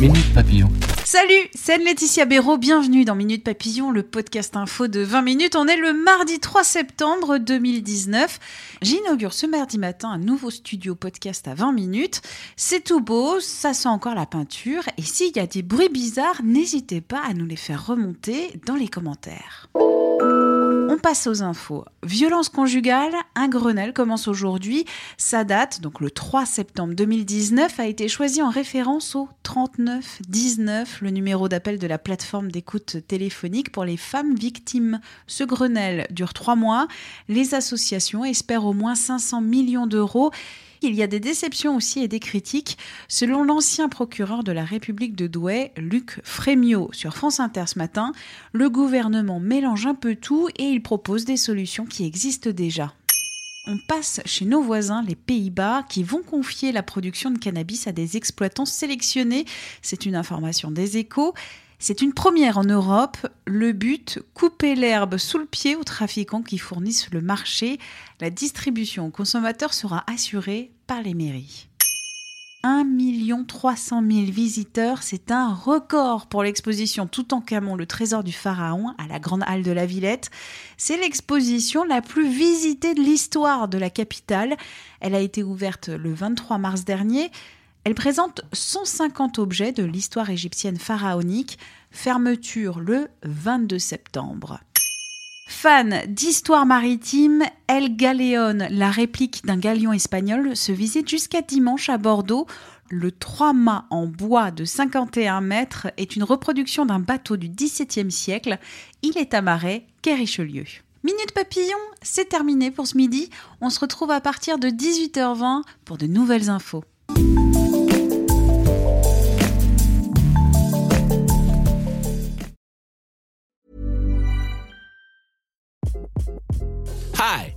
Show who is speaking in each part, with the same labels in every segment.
Speaker 1: Minute Papillon.
Speaker 2: Salut, c'est Laetitia Béraud, bienvenue dans Minute Papillon, le podcast info de 20 minutes. On est le mardi 3 septembre 2019. J'inaugure ce mardi matin un nouveau studio podcast à 20 minutes. C'est tout beau, ça sent encore la peinture. Et s'il y a des bruits bizarres, n'hésitez pas à nous les faire remonter dans les commentaires. On passe aux infos. Violence conjugale, un Grenelle commence aujourd'hui. Sa date, donc le 3 septembre 2019, a été choisie en référence au 3919, le numéro d'appel de la plateforme d'écoute téléphonique pour les femmes victimes. Ce Grenelle dure trois mois. Les associations espèrent au moins 500 millions d'euros. Il y a des déceptions aussi et des critiques. Selon l'ancien procureur de la République de Douai, Luc Frémiot, sur France Inter ce matin, le gouvernement mélange un peu tout et il propose des solutions qui existent déjà. On passe chez nos voisins, les Pays-Bas, qui vont confier la production de cannabis à des exploitants sélectionnés. C'est une information des échos. C'est une première en Europe. Le but, couper l'herbe sous le pied aux trafiquants qui fournissent le marché. La distribution aux consommateurs sera assurée par les mairies. 1 300 000 visiteurs, c'est un record pour l'exposition Toutankhamon, le trésor du pharaon, à la Grande Halle de la Villette. C'est l'exposition la plus visitée de l'histoire de la capitale. Elle a été ouverte le 23 mars dernier. Elle présente 150 objets de l'histoire égyptienne pharaonique, fermeture le 22 septembre. Fan d'histoire maritime, El Galeon, la réplique d'un galion espagnol, se visite jusqu'à dimanche à Bordeaux. Le 3 mâts en bois de 51 mètres est une reproduction d'un bateau du XVIIe siècle. Il est amarré quai Richelieu. Minute Papillon, c'est terminé pour ce midi. On se retrouve à partir de 18h20 pour de nouvelles infos.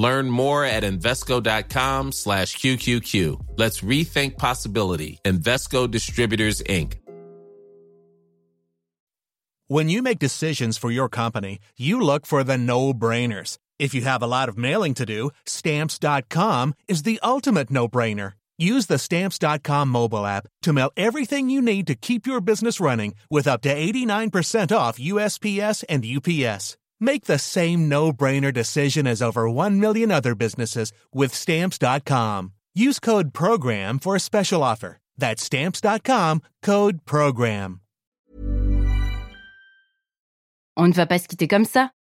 Speaker 3: Learn more at Invesco.com slash QQQ. Let's rethink possibility. Investco Distributors, Inc.
Speaker 4: When you make decisions for your company, you look for the no-brainers. If you have a lot of mailing to do, Stamps.com is the ultimate no-brainer. Use the Stamps.com mobile app to mail everything you need to keep your business running with up to 89% off USPS and UPS. Make the same no-brainer decision as over 1 million other businesses with stamps.com. Use code program for a special offer. That's stamps.com, code program.
Speaker 5: On ne va pas se quitter comme ça.